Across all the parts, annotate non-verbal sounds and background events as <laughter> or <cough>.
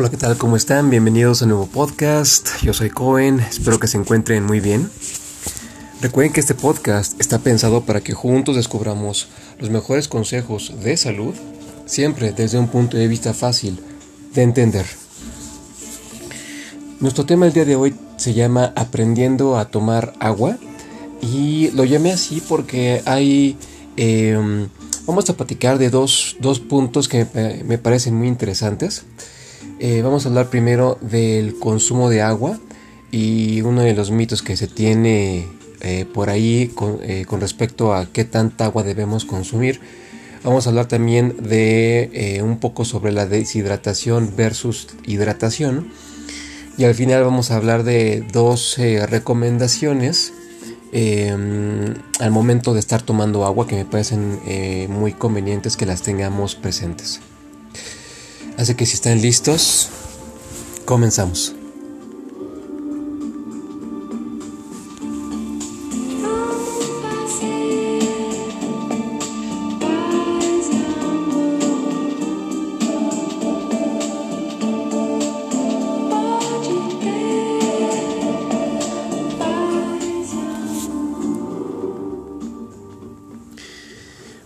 Hola, ¿qué tal? ¿Cómo están? Bienvenidos a un nuevo podcast. Yo soy Cohen, espero que se encuentren muy bien. Recuerden que este podcast está pensado para que juntos descubramos los mejores consejos de salud, siempre desde un punto de vista fácil de entender. Nuestro tema el día de hoy se llama Aprendiendo a tomar agua y lo llamé así porque hay... Em, vamos a platicar de dos, puntos que me parecen muy interesantes. Eh, vamos a hablar primero del consumo de agua y uno de los mitos que se tiene eh, por ahí eh, con, respecto a qué tanta agua debemos consumir. Vamos a hablar también de un poco sobre la deshidratación versus hidratación. Y al final vamos a hablar de dos recomendaciones em, al momento de estar tomando agua que me parecen muy convenientes que las tengamos presentes. Así que si están listos, comenzamos.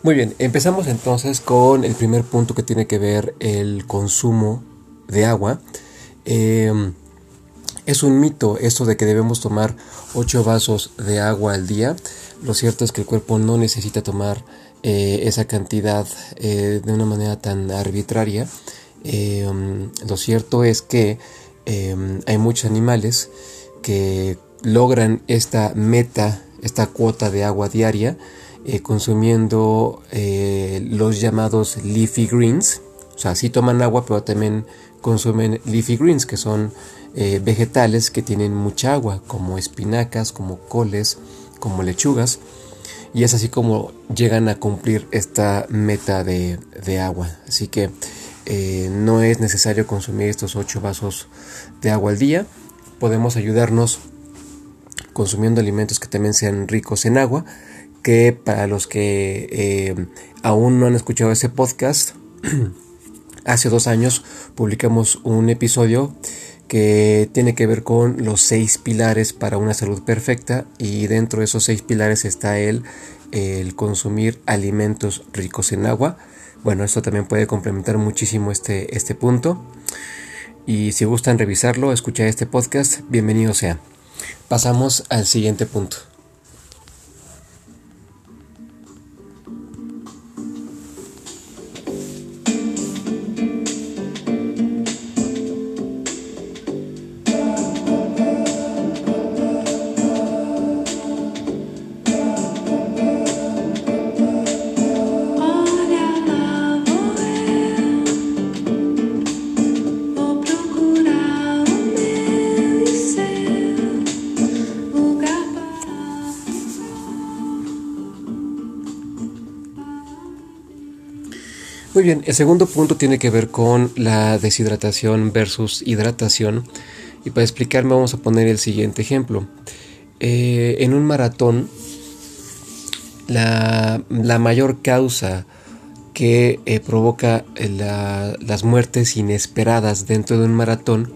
Muy bien, empezamos entonces con el primer punto que tiene que ver el consumo de agua. Em, es un mito esto de que debemos tomar 8 vasos de agua al día. Lo cierto es que el cuerpo no necesita tomar eh, esa cantidad eh, de una manera tan arbitraria. Em, lo cierto es que em, hay muchos animales que logran esta meta, esta cuota de agua diaria eh, consumiendo eh, los llamados leafy greens. O sea, sí toman agua, pero también consumen leafy greens, que son eh, vegetales que tienen mucha agua, como espinacas, como coles, como lechugas. Y es así como llegan a cumplir esta meta de, de agua. Así que no es necesario consumir estos 8 vasos de agua al día. Podemos ayudarnos consumiendo alimentos que también sean ricos en agua que para los que eh, aún no han escuchado ese podcast, <clears throat> hace dos años publicamos un episodio que tiene que ver con los seis pilares para una salud perfecta y dentro de esos seis pilares está el, el consumir alimentos ricos en agua. Bueno, esto también puede complementar muchísimo este, este punto. Y si gustan revisarlo, escuchar este podcast, bienvenido sea. Pasamos al siguiente punto. Muy bien, el segundo punto tiene que ver con la deshidratación versus hidratación. Y para explicarme vamos a poner el siguiente ejemplo. Eh, en un maratón, la, mayor causa que eh, provoca las muertes inesperadas dentro de un maratón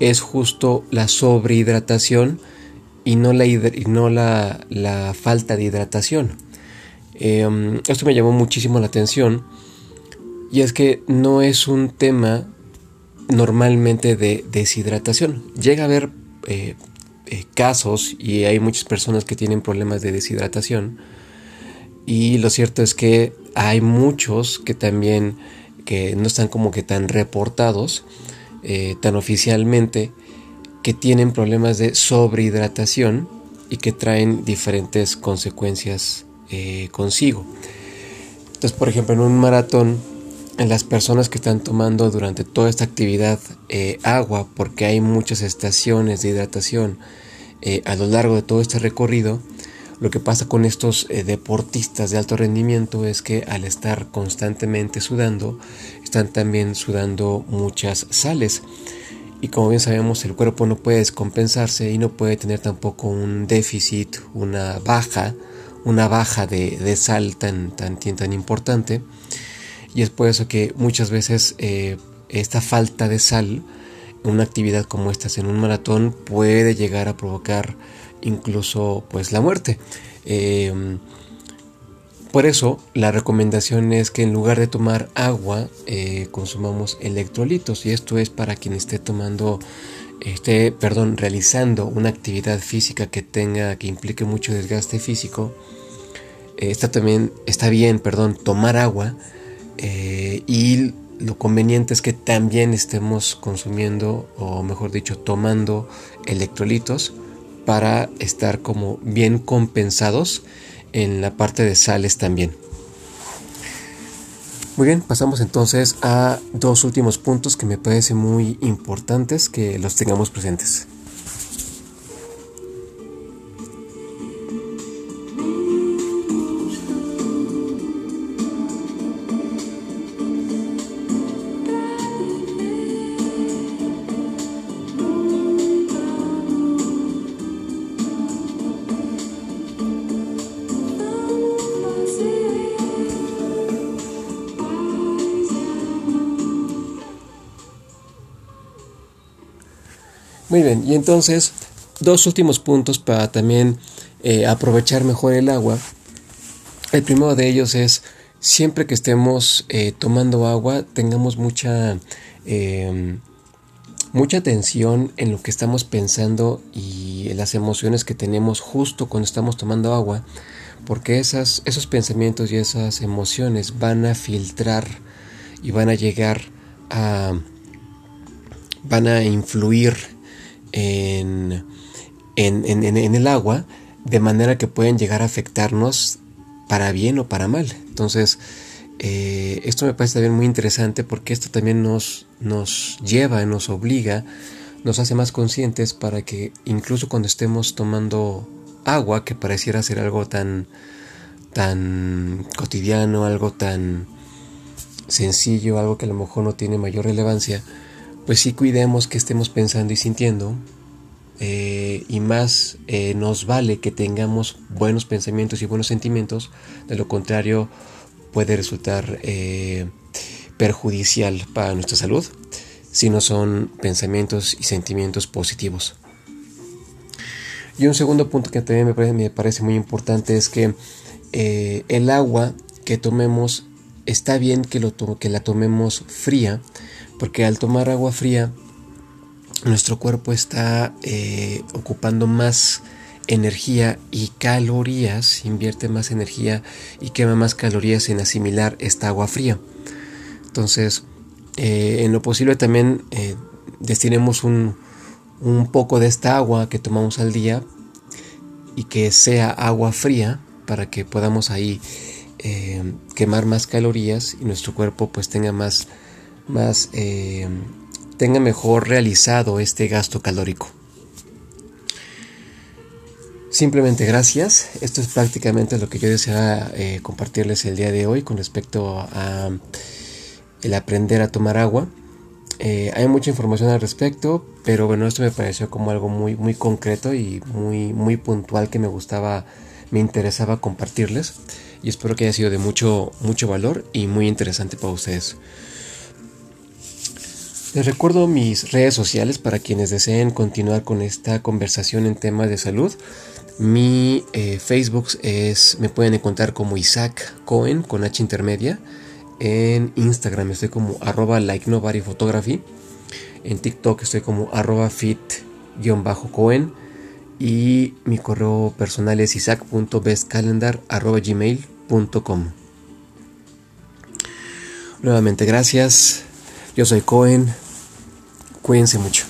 es justo la sobrehidratación y no la, no la, falta de hidratación. Eh, esto me llamó muchísimo la atención y es que no es un tema normalmente de deshidratación. Llega a haber eh, eh, casos y hay muchas personas que tienen problemas de deshidratación. Y lo cierto es que hay muchos que también que no están como que tan reportados, eh, tan oficialmente, que tienen problemas de sobrehidratación y que traen diferentes consecuencias consigo. Entonces, por ejemplo, en un maratón las personas que están tomando durante toda esta actividad eh, agua, porque hay muchas estaciones de hidratación eh, a lo largo de todo este recorrido, lo que pasa con estos eh, deportistas de alto rendimiento es que al estar constantemente sudando, están también sudando muchas sales. Y como bien sabemos, el cuerpo no puede descompensarse y no puede tener tampoco un déficit, una baja, una baja de, de sal tan, tan, tan importante y es por eso que muchas veces eh, esta falta de sal, una actividad como esta en un maratón puede llegar a provocar incluso pues la muerte. Em, por eso la recomendación es que en lugar de tomar agua eh, consumamos electrolitos y esto es para quien esté tomando esté, perdón, realizando una actividad física que tenga, que implique mucho desgaste físico, eh, está también, está bien, perdón, tomar agua eh, y lo conveniente es que también estemos consumiendo, o mejor dicho, tomando electrolitos para estar como bien compensados en la parte de sales también. Muy bien, pasamos entonces a dos últimos puntos que me parecen muy importantes que los tengamos presentes. Muy bien, y entonces dos últimos puntos para también eh, aprovechar mejor el agua. El primero de ellos es siempre que estemos eh, tomando agua tengamos mucha em, mucha atención en lo que estamos pensando y en las emociones que tenemos justo cuando estamos tomando agua porque esas, esos pensamientos y esas emociones van a filtrar y van a llegar a van a influir en, en, el agua de manera que pueden llegar a afectarnos para bien o para mal. Entonces, eh, esto me parece también muy interesante porque esto también nos, nos lleva, nos obliga, nos hace más conscientes para que incluso cuando estemos tomando agua, que pareciera ser algo tan, tan cotidiano, algo tan sencillo, algo que a lo mejor no tiene mayor relevancia, pues sí cuidemos que estemos pensando y sintiendo eh, y más eh, nos vale que tengamos buenos pensamientos y buenos sentimientos, de lo contrario puede resultar eh, perjudicial para nuestra salud si no son pensamientos y sentimientos positivos. Y un segundo punto que también me parece, me parece muy importante es que el agua que tomemos está bien que, lo que la tomemos fría porque al tomar agua fría nuestro cuerpo está eh, ocupando más energía y calorías, invierte más energía y quema más calorías en asimilar esta agua fría. Entonces, eh, en lo posible también eh, destinemos un, un, poco de esta agua que tomamos al día y que sea agua fría para que podamos ahí quemar más calorías y nuestro cuerpo pues tenga más más eh, tenga mejor realizado este gasto calórico. Simplemente gracias. Esto es prácticamente lo que yo deseaba eh, compartirles el día de hoy con respecto a el aprender a tomar agua. Eh, hay mucha información al respecto, pero bueno, esto me pareció como algo muy, muy concreto y muy, muy puntual que me gustaba, me interesaba compartirles. Y espero que haya sido de mucho, mucho valor y muy interesante para ustedes. Les recuerdo mis redes sociales para quienes deseen continuar con esta conversación en temas de salud. Mi eh, Facebook es, me pueden encontrar como Isaac Cohen con H intermedia. En Instagram estoy como arroba like nobody photography. En TikTok estoy como arroba fit-cohen. Y mi correo personal es isaac.bestcalendar arroba gmail.com. Nuevamente gracias. Yo soy Cohen. Cuídense mucho.